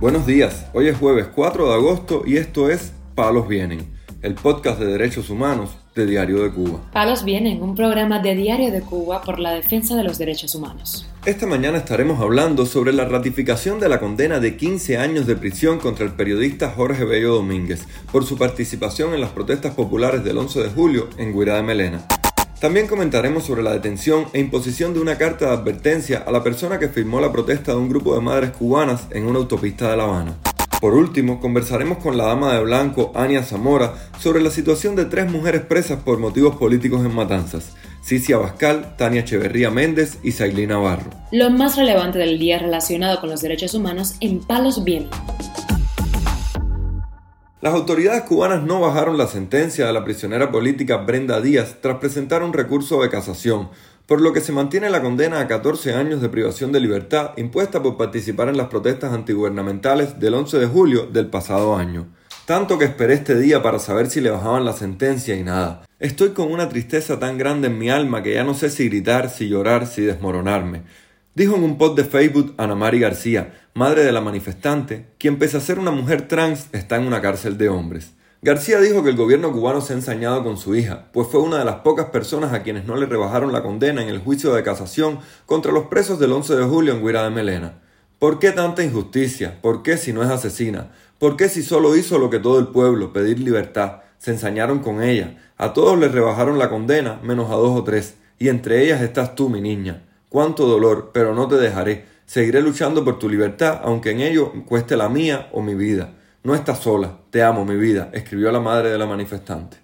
Buenos días, hoy es jueves 4 de agosto y esto es Palos Vienen, el podcast de derechos humanos de Diario de Cuba. Palos Vienen, un programa de Diario de Cuba por la defensa de los derechos humanos. Esta mañana estaremos hablando sobre la ratificación de la condena de 15 años de prisión contra el periodista Jorge Bello Domínguez por su participación en las protestas populares del 11 de julio en Guirá de Melena. También comentaremos sobre la detención e imposición de una carta de advertencia a la persona que firmó la protesta de un grupo de madres cubanas en una autopista de La Habana. Por último, conversaremos con la dama de blanco, Ania Zamora, sobre la situación de tres mujeres presas por motivos políticos en Matanzas. Cicia Bascal, Tania Echeverría Méndez y Sailina Navarro. Lo más relevante del día relacionado con los derechos humanos en Palos Vientos. Las autoridades cubanas no bajaron la sentencia de la prisionera política Brenda Díaz tras presentar un recurso de casación, por lo que se mantiene la condena a 14 años de privación de libertad impuesta por participar en las protestas antigubernamentales del 11 de julio del pasado año. Tanto que esperé este día para saber si le bajaban la sentencia y nada. Estoy con una tristeza tan grande en mi alma que ya no sé si gritar, si llorar, si desmoronarme. Dijo en un post de Facebook Ana Mari García, madre de la manifestante, quien pese a ser una mujer trans está en una cárcel de hombres. García dijo que el gobierno cubano se ha ensañado con su hija, pues fue una de las pocas personas a quienes no le rebajaron la condena en el juicio de casación contra los presos del 11 de julio en Guira de Melena. ¿Por qué tanta injusticia? ¿Por qué si no es asesina? ¿Por qué si solo hizo lo que todo el pueblo, pedir libertad? Se ensañaron con ella. A todos les rebajaron la condena, menos a dos o tres, y entre ellas estás tú, mi niña. Cuánto dolor, pero no te dejaré. Seguiré luchando por tu libertad, aunque en ello cueste la mía o mi vida. No estás sola, te amo, mi vida, escribió la madre de la manifestante.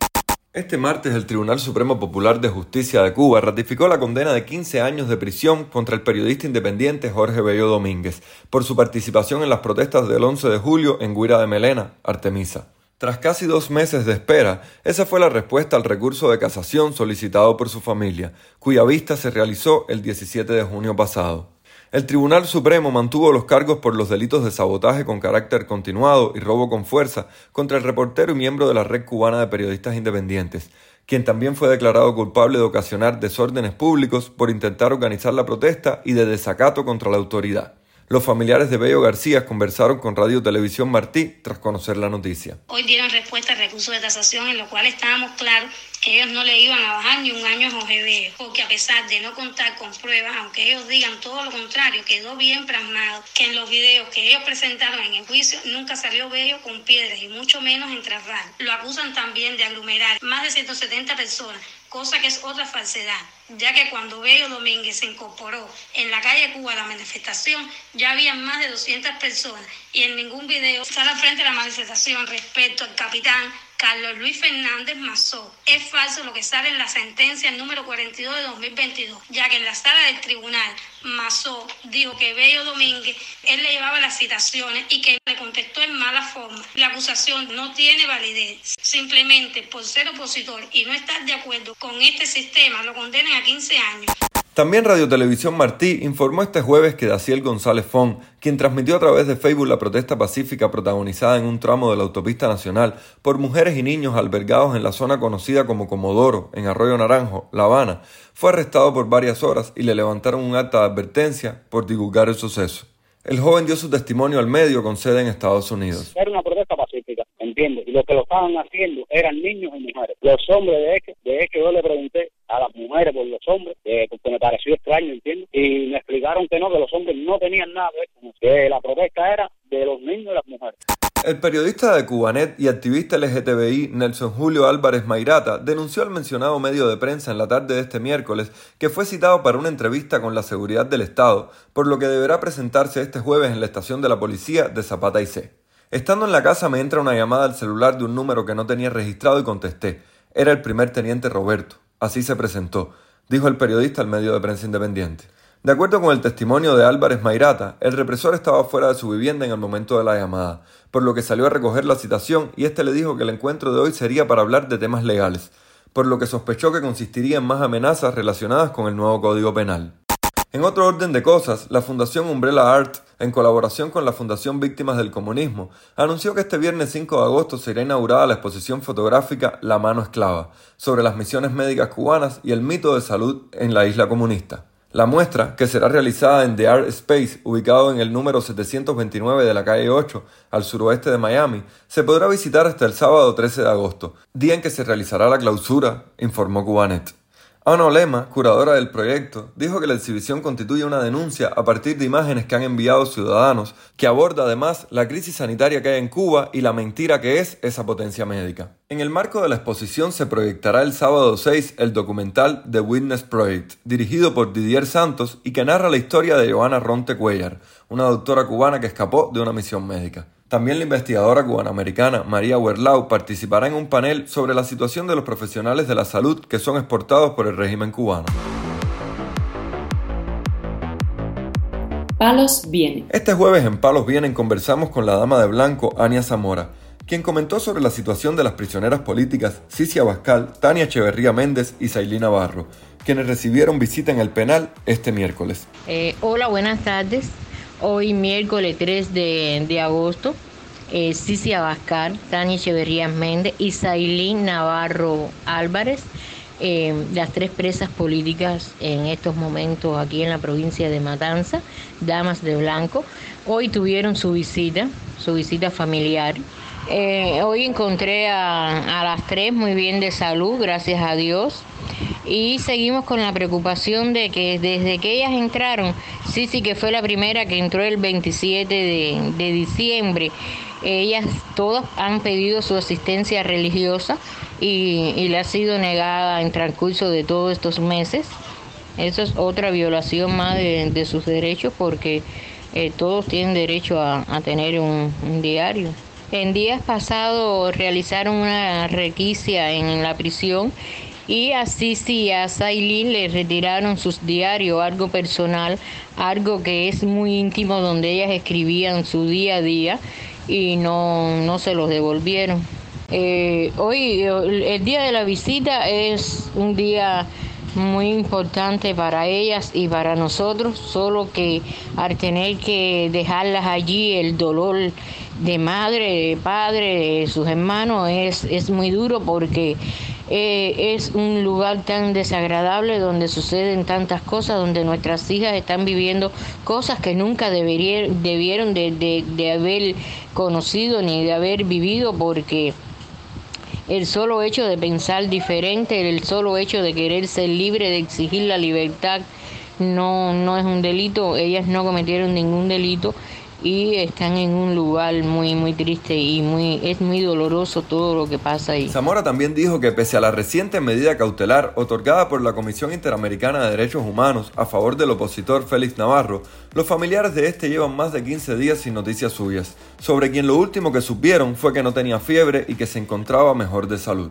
Este martes el Tribunal Supremo Popular de Justicia de Cuba ratificó la condena de 15 años de prisión contra el periodista independiente Jorge Bello Domínguez por su participación en las protestas del 11 de julio en Guira de Melena, Artemisa. Tras casi dos meses de espera, esa fue la respuesta al recurso de casación solicitado por su familia, cuya vista se realizó el 17 de junio pasado. El Tribunal Supremo mantuvo los cargos por los delitos de sabotaje con carácter continuado y robo con fuerza contra el reportero y miembro de la Red Cubana de Periodistas Independientes, quien también fue declarado culpable de ocasionar desórdenes públicos por intentar organizar la protesta y de desacato contra la autoridad. Los familiares de Bello García conversaron con Radio Televisión Martí tras conocer la noticia. Hoy dieron respuesta al recurso de tasación en lo cual estábamos claros que ellos no le iban a bajar ni un año a Jorge Bello, porque a pesar de no contar con pruebas, aunque ellos digan todo lo contrario, quedó bien plasmado que en los videos que ellos presentaron en el juicio nunca salió Bello con piedras y mucho menos en trasral. Lo acusan también de aglomerar más de 170 personas cosa que es otra falsedad, ya que cuando Bello Domínguez se incorporó en la calle Cuba a la manifestación, ya había más de 200 personas y en ningún video sale frente a la manifestación respecto al capitán Carlos Luis Fernández Mazó. Es falso lo que sale en la sentencia número 42 de 2022, ya que en la sala del tribunal Mazó dijo que Bello Domínguez, él le llevaba las citaciones y que le contestó en mala forma. La acusación no tiene validez. Simplemente por ser opositor y no estar de acuerdo con este sistema, lo condenan a 15 años. También Radio Televisión Martí informó este jueves que Daciel González Fon, quien transmitió a través de Facebook la protesta pacífica protagonizada en un tramo de la autopista nacional por mujeres y niños albergados en la zona conocida como Comodoro, en Arroyo Naranjo, La Habana, fue arrestado por varias horas y le levantaron un acta de advertencia por divulgar el suceso. El joven dio su testimonio al medio con sede en Estados Unidos. Era una protesta pacífica, ¿entiendes? Y lo que lo estaban haciendo eran niños y mujeres. Los hombres, de hecho, de hecho yo le pregunté a las mujeres por los hombres, eh, porque me pareció extraño, ¿entiendes? Y me explicaron que no, que los hombres no tenían nada de eso, que la protesta era de los niños y las mujeres. El periodista de Cubanet y activista LGTBI Nelson Julio Álvarez Mairata denunció al mencionado medio de prensa en la tarde de este miércoles que fue citado para una entrevista con la seguridad del Estado, por lo que deberá presentarse este jueves en la estación de la policía de Zapata y C. Estando en la casa me entra una llamada al celular de un número que no tenía registrado y contesté. Era el primer teniente Roberto. Así se presentó, dijo el periodista al medio de prensa independiente. De acuerdo con el testimonio de Álvarez Mairata, el represor estaba fuera de su vivienda en el momento de la llamada, por lo que salió a recoger la citación y este le dijo que el encuentro de hoy sería para hablar de temas legales, por lo que sospechó que consistiría en más amenazas relacionadas con el nuevo Código Penal. En otro orden de cosas, la Fundación Umbrella Art, en colaboración con la Fundación Víctimas del Comunismo, anunció que este viernes 5 de agosto será inaugurada la exposición fotográfica La mano esclava, sobre las misiones médicas cubanas y el mito de salud en la isla comunista. La muestra, que será realizada en The Art Space, ubicado en el número 729 de la calle 8, al suroeste de Miami, se podrá visitar hasta el sábado 13 de agosto, día en que se realizará la clausura, informó Cubanet. Ana Olema, curadora del proyecto, dijo que la exhibición constituye una denuncia a partir de imágenes que han enviado ciudadanos, que aborda además la crisis sanitaria que hay en Cuba y la mentira que es esa potencia médica. En el marco de la exposición se proyectará el sábado 6 el documental The Witness Project, dirigido por Didier Santos y que narra la historia de Joana Ronte Cuellar, una doctora cubana que escapó de una misión médica. También la investigadora cubanoamericana María Werlau participará en un panel sobre la situación de los profesionales de la salud que son exportados por el régimen cubano. Palos Vienen. Este jueves en Palos Vienen conversamos con la dama de blanco, Ania Zamora, quien comentó sobre la situación de las prisioneras políticas Cicia Bascal, Tania Echeverría Méndez y Sailí Navarro, quienes recibieron visita en el penal este miércoles. Eh, hola, buenas tardes. Hoy miércoles 3 de, agosto, eh, Cici Abascal, Tania Echeverría Méndez y Sailín Navarro Álvarez, eh, las tres presas políticas en estos momentos aquí en la provincia de Matanza, Damas de Blanco, hoy tuvieron su visita, su visita familiar. Eh, hoy encontré a, a las tres muy bien de salud, gracias a Dios y seguimos con la preocupación de que desde que ellas entraron, sí, sí que fue la primera que entró el 27 de, diciembre, ellas todas han pedido su asistencia religiosa y, le ha sido negada en transcurso de todos estos meses. Eso es otra violación más de, sus derechos porque eh, todos tienen derecho a, tener un, un diario. En días pasados realizaron una requisia en la prisión y así sí a Sailin le retiraron sus diarios, algo personal, algo que es muy íntimo donde ellas escribían su día a día y no, no se los devolvieron. Eh, hoy, el día de la visita es un día muy importante para ellas y para nosotros, solo que al tener que dejarlas allí, el dolor de madre, de padre, de sus hermanos es, es muy duro porque eh, es un lugar tan desagradable donde suceden tantas cosas, donde nuestras hijas están viviendo cosas que nunca deberían, debieron de, de haber conocido ni de haber vivido porque el solo hecho de pensar diferente, el solo hecho de querer ser libre, de exigir la libertad, no, no es un delito, ellas no cometieron ningún delito y están en un lugar muy muy triste y muy es muy doloroso todo lo que pasa ahí. Zamora también dijo que pese a la reciente medida cautelar otorgada por la Comisión Interamericana de Derechos Humanos a favor del opositor Félix Navarro, los familiares de este llevan más de 15 días sin noticias suyas, sobre quien lo último que supieron fue que no tenía fiebre y que se encontraba mejor de salud.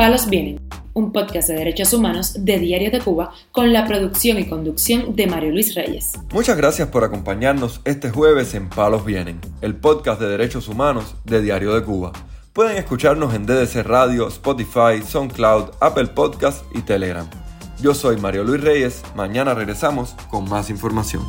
Palos vienen un podcast de derechos humanos de Diario de Cuba con la producción y conducción de Mario Luis Reyes. Muchas gracias por acompañarnos este jueves en Palos Vienen, el podcast de derechos humanos de Diario de Cuba. Pueden escucharnos en DDC Radio, Spotify, SoundCloud, Apple Podcast y Telegram. Yo soy Mario Luis Reyes, mañana regresamos con más información.